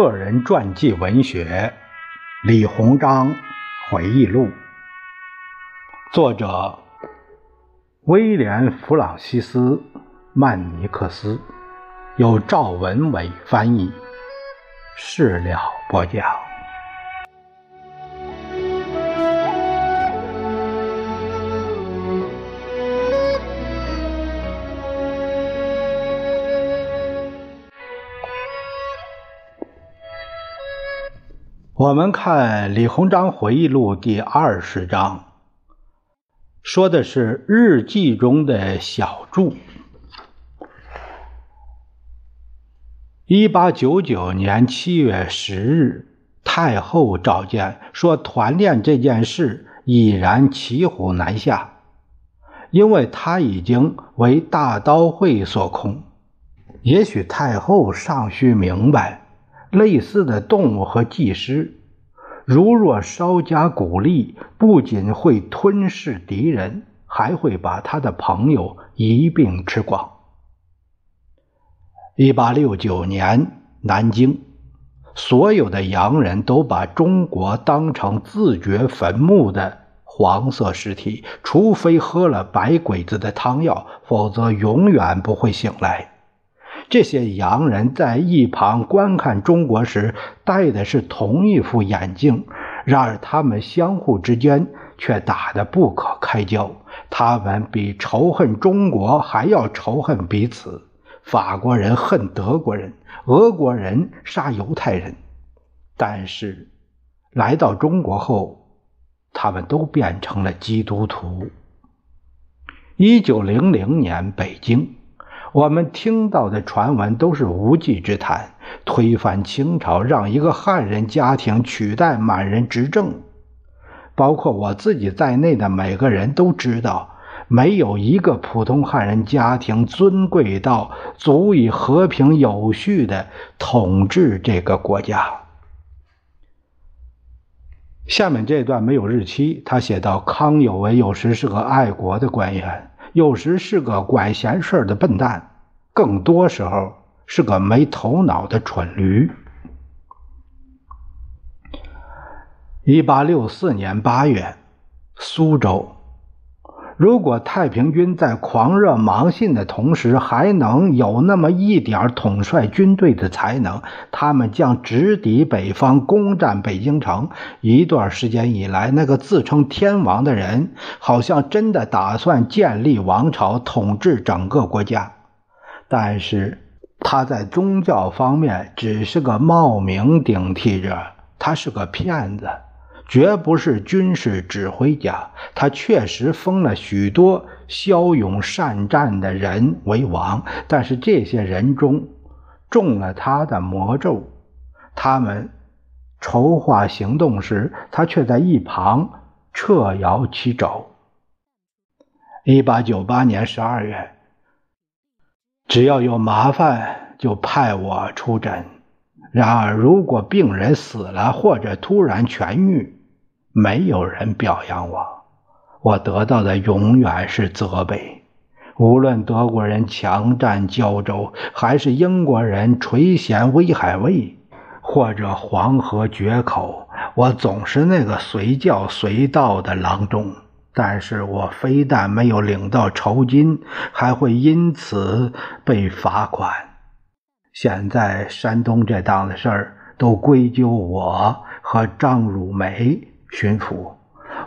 个人传记文学《李鸿章回忆录》，作者威廉·弗朗西斯·曼尼克斯，由赵文伟翻译，事了播讲。我们看《李鸿章回忆录》第二十章，说的是日记中的小注。一八九九年七月十日，太后召见说，团练这件事已然骑虎难下，因为他已经为大刀会所控。也许太后尚需明白。类似的动物和技师，如若稍加鼓励，不仅会吞噬敌人，还会把他的朋友一并吃光。一八六九年，南京，所有的洋人都把中国当成自掘坟墓的黄色尸体，除非喝了白鬼子的汤药，否则永远不会醒来。这些洋人在一旁观看中国时戴的是同一副眼镜，然而他们相互之间却打得不可开交。他们比仇恨中国还要仇恨彼此。法国人恨德国人，俄国人杀犹太人。但是来到中国后，他们都变成了基督徒。一九零零年，北京。我们听到的传闻都是无稽之谈，推翻清朝，让一个汉人家庭取代满人执政，包括我自己在内的每个人都知道，没有一个普通汉人家庭尊贵到足以和平有序的统治这个国家。下面这段没有日期，他写到：“康有为有时是个爱国的官员。”有时是个管闲事的笨蛋，更多时候是个没头脑的蠢驴。一八六四年八月，苏州。如果太平军在狂热盲信的同时，还能有那么一点统帅军队的才能，他们将直抵北方，攻占北京城。一段时间以来，那个自称天王的人，好像真的打算建立王朝，统治整个国家。但是他在宗教方面只是个冒名顶替者，他是个骗子。绝不是军事指挥家，他确实封了许多骁勇善战的人为王，但是这些人中中了他的魔咒。他们筹划行动时，他却在一旁掣摇其肘。一八九八年十二月，只要有麻烦，就派我出诊。然而，如果病人死了或者突然痊愈，没有人表扬我，我得到的永远是责备。无论德国人强占胶州，还是英国人垂涎威海卫，或者黄河决口，我总是那个随叫随到的郎中。但是我非但没有领到酬金，还会因此被罚款。现在山东这档子事儿都归咎我和张汝梅。巡抚，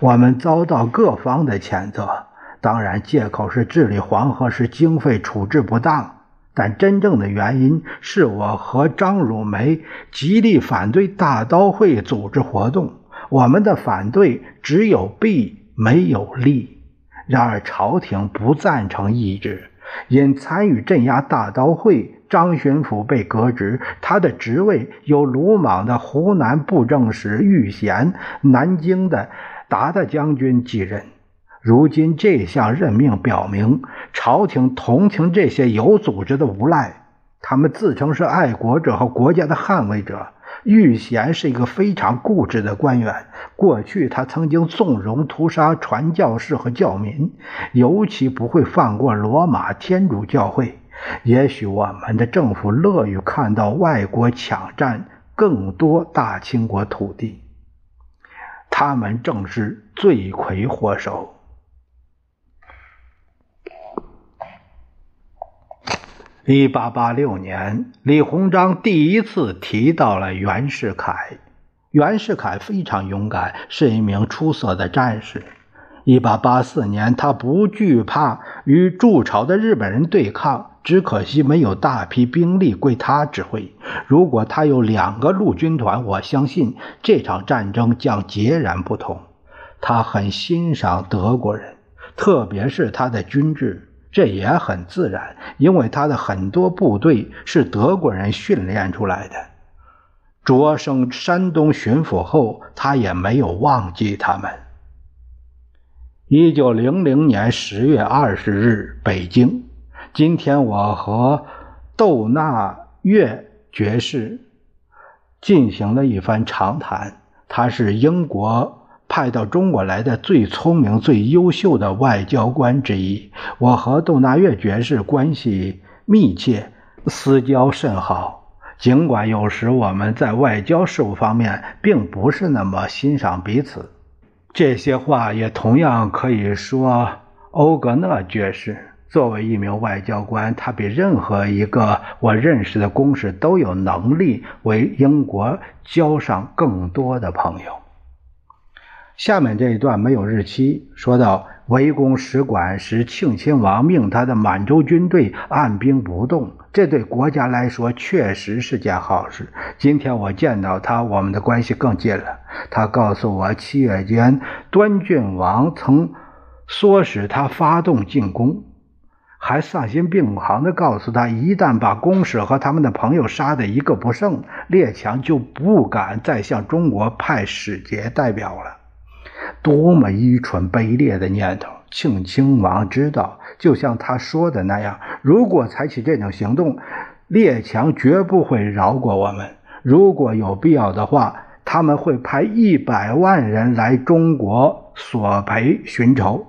我们遭到各方的谴责。当然，借口是治理黄河时经费处置不当，但真正的原因是我和张汝梅极力反对大刀会组织活动。我们的反对只有弊没有利。然而，朝廷不赞成抑制，因参与镇压大刀会。张巡抚被革职，他的职位由鲁莽的湖南布政使玉贤、南京的鞑靼将军继任。如今这项任命表明，朝廷同情这些有组织的无赖，他们自称是爱国者和国家的捍卫者。玉贤是一个非常固执的官员，过去他曾经纵容屠杀传教士和教民，尤其不会放过罗马天主教会。也许我们的政府乐于看到外国抢占更多大清国土地。他们正是罪魁祸首。一八八六年，李鸿章第一次提到了袁世凯。袁世凯非常勇敢，是一名出色的战士。一八八四年，他不惧怕与驻朝的日本人对抗，只可惜没有大批兵力归他指挥。如果他有两个陆军团，我相信这场战争将截然不同。他很欣赏德国人，特别是他的军制，这也很自然，因为他的很多部队是德国人训练出来的。擢升山东巡抚后，他也没有忘记他们。一九零零年十月二十日，北京。今天我和窦纳月爵士进行了一番长谈。他是英国派到中国来的最聪明、最优秀的外交官之一。我和窦纳月爵士关系密切，私交甚好。尽管有时我们在外交事务方面并不是那么欣赏彼此。这些话也同样可以说欧格讷爵士。作为一名外交官，他比任何一个我认识的公使都有能力为英国交上更多的朋友。下面这一段没有日期，说到围攻使馆时，庆亲王命他的满洲军队按兵不动。这对国家来说确实是件好事。今天我见到他，我们的关系更近了。他告诉我，七月间端郡王曾唆使他发动进攻，还丧心病狂地告诉他，一旦把公使和他们的朋友杀得一个不剩，列强就不敢再向中国派使节代表了。多么愚蠢卑劣的念头！庆亲王知道，就像他说的那样，如果采取这种行动，列强绝不会饶过我们。如果有必要的话，他们会派一百万人来中国索赔寻仇。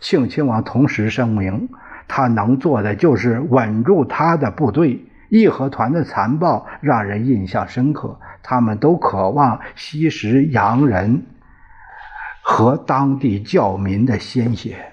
庆亲王同时声明，他能做的就是稳住他的部队。义和团的残暴让人印象深刻，他们都渴望吸食洋人。和当地教民的鲜血。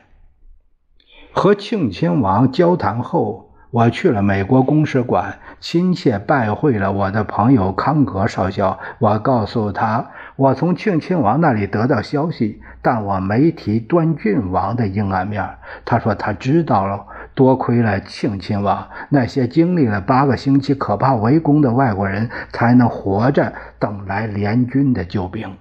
和庆亲王交谈后，我去了美国公使馆，亲切拜会了我的朋友康格少校。我告诉他，我从庆亲王那里得到消息，但我没提端郡王的阴暗面。他说他知道了，多亏了庆亲王，那些经历了八个星期可怕围攻的外国人才能活着等来联军的救兵。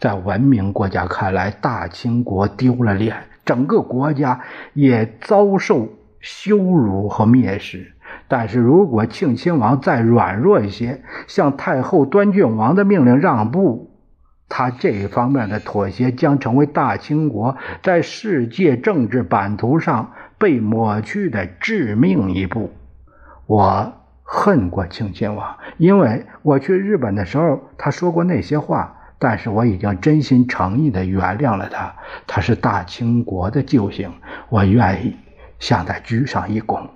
在文明国家看来，大清国丢了脸，整个国家也遭受羞辱和蔑视。但是如果庆亲王再软弱一些，向太后端郡王的命令让步，他这一方面的妥协将成为大清国在世界政治版图上被抹去的致命一步。我恨过庆亲王，因为我去日本的时候，他说过那些话。但是我已经真心诚意地原谅了他，他是大清国的救星，我愿意向他鞠上一躬。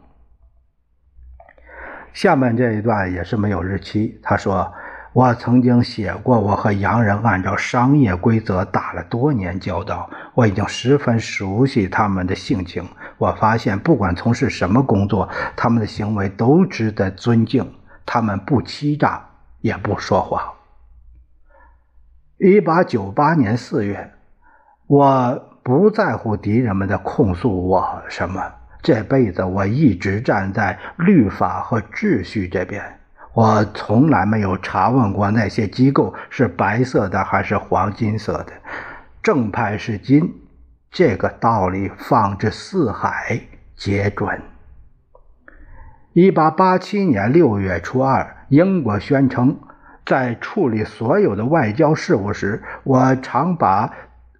下面这一段也是没有日期。他说：“我曾经写过，我和洋人按照商业规则打了多年交道，我已经十分熟悉他们的性情。我发现，不管从事什么工作，他们的行为都值得尊敬。他们不欺诈，也不说谎。”一八九八年四月，我不在乎敌人们的控诉我什么。这辈子我一直站在律法和秩序这边。我从来没有查问过那些机构是白色的还是黄金色的。正派是金，这个道理放之四海皆准。一八八七年六月初二，英国宣称。在处理所有的外交事务时，我常把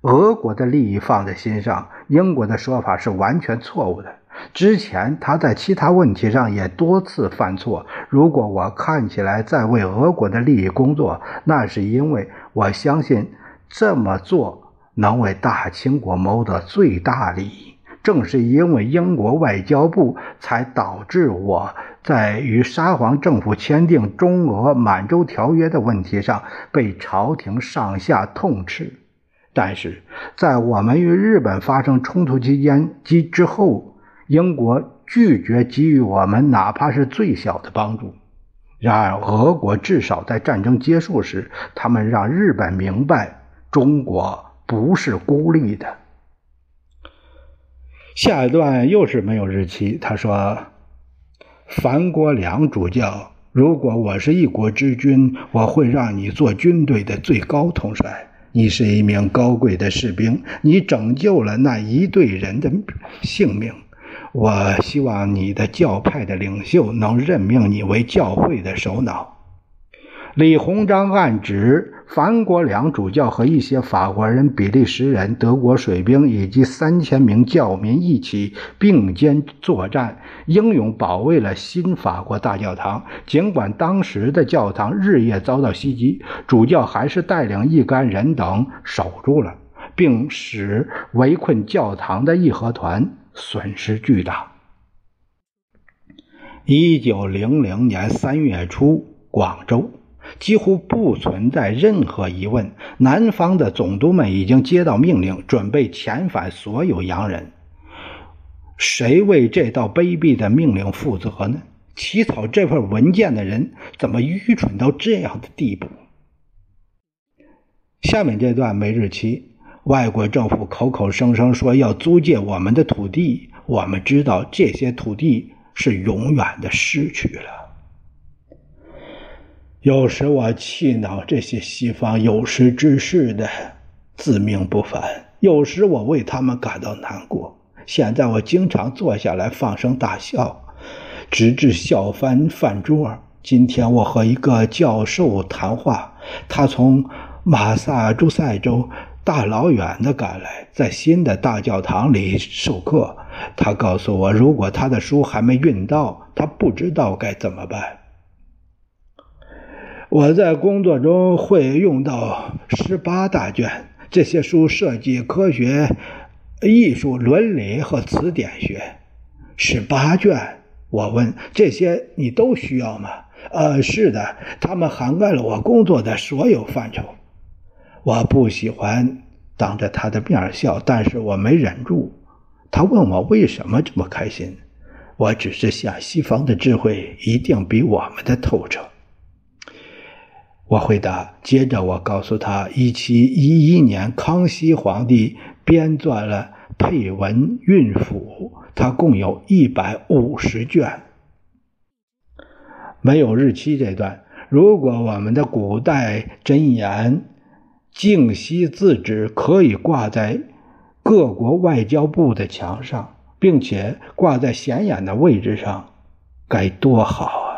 俄国的利益放在心上。英国的说法是完全错误的。之前他在其他问题上也多次犯错。如果我看起来在为俄国的利益工作，那是因为我相信这么做能为大清国谋得最大利益。正是因为英国外交部，才导致我在与沙皇政府签订中俄满洲条约的问题上被朝廷上下痛斥。但是在我们与日本发生冲突期间及之后，英国拒绝给予我们哪怕是最小的帮助。然而，俄国至少在战争结束时，他们让日本明白中国不是孤立的。下一段又是没有日期。他说：“樊国良主教，如果我是一国之君，我会让你做军队的最高统帅。你是一名高贵的士兵，你拯救了那一队人的性命。”我希望你的教派的领袖能任命你为教会的首脑。李鸿章暗指樊国良主教和一些法国人、比利时人、德国水兵以及三千名教民一起并肩作战，英勇保卫了新法国大教堂。尽管当时的教堂日夜遭到袭击，主教还是带领一干人等守住了，并使围困教堂的义和团。损失巨大。一九零零年三月初，广州几乎不存在任何疑问，南方的总督们已经接到命令，准备遣返所有洋人。谁为这道卑鄙的命令负责呢？起草这份文件的人怎么愚蠢到这样的地步？下面这段没日期。外国政府口口声声说要租借我们的土地，我们知道这些土地是永远的失去了。有时我气恼这些西方有识之士的自命不凡，有时我为他们感到难过。现在我经常坐下来放声大笑，直至笑翻饭桌。今天我和一个教授谈话，他从马萨诸塞州。大老远的赶来，在新的大教堂里授课。他告诉我，如果他的书还没运到，他不知道该怎么办。我在工作中会用到十八大卷，这些书涉及科学、艺术、伦理和词典学。十八卷，我问：这些你都需要吗？呃，是的，他们涵盖了我工作的所有范畴。我不喜欢当着他的面笑，但是我没忍住。他问我为什么这么开心，我只是想西方的智慧一定比我们的透彻。我回答，接着我告诉他，一七一一年康熙皇帝编撰了《配文运府》，它共有一百五十卷，没有日期。这段，如果我们的古代箴言。静息字纸可以挂在各国外交部的墙上，并且挂在显眼的位置上，该多好啊！